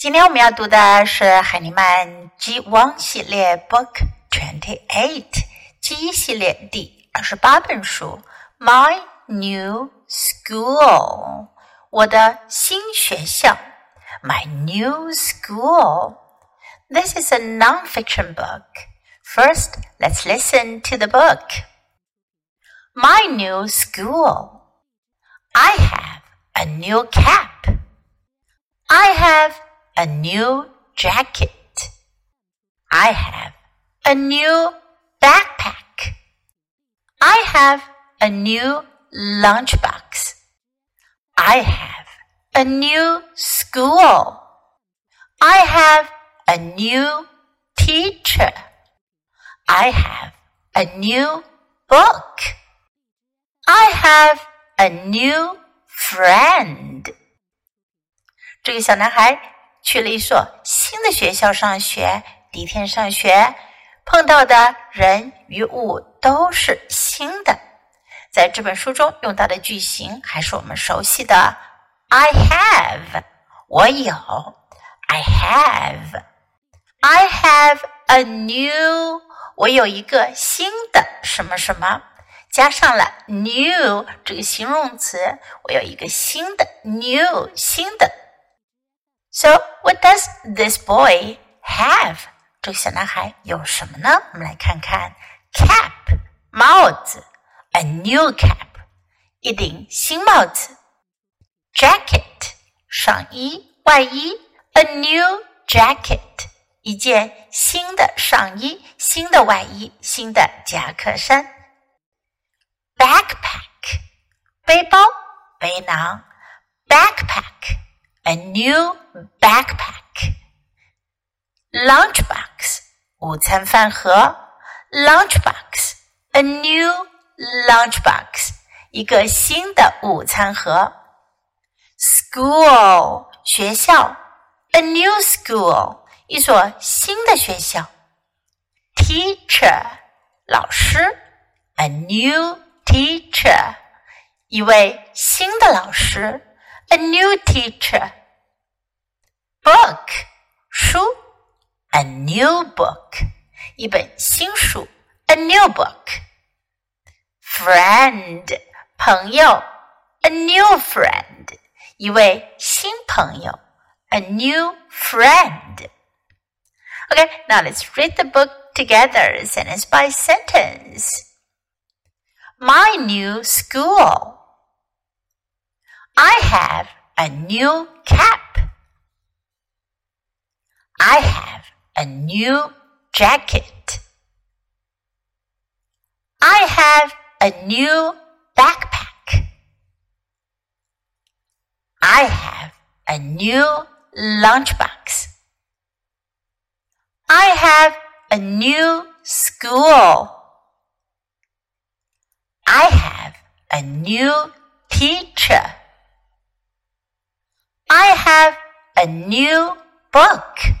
今天我们要读的是海尼曼 G One 系列 Book Twenty Eight G 一系列第二十八本书《My New School》我的新学校 My New School。This is a non-fiction book. First, let's listen to the book. My new school. I have a new cap. I have a new jacket. I have a new backpack. I have a new lunchbox. I have a new school. I have a new teacher. I have a new book. I have a new friend. 这个小男孩 去了一所新的学校上学。第一天上学，碰到的人与物都是新的。在这本书中用到的句型还是我们熟悉的 "I have"，我有 "I have"，I have a new，我有一个新的什么什么，加上了 new 这个形容词，我有一个新的 new 新的。So what does this boy have？这个小男孩有什么呢？我们来看看：cap 帽子，a new cap 一顶新帽子；jacket 上衣外衣，a new jacket 一件新的上衣、新的外衣、新的夹克衫；backpack 背包背囊，backpack。 a new backpack. Lunchbox 午餐饭盒，lunchbox a new lunchbox 一个新的午餐盒。School 学校，a new school 一所新的学校。Teacher 老师，a new teacher 一位新的老师。a new teacher. Book 书，a new book 一本新书，a new book. Friend 朋友，a new friend 一位新朋友，a new friend. Okay, now let's read the book together, sentence by sentence. My new school. I have a new cap. I have a new jacket. I have a new backpack. I have a new lunchbox. I have a new school. I have a new teacher. I have a new book.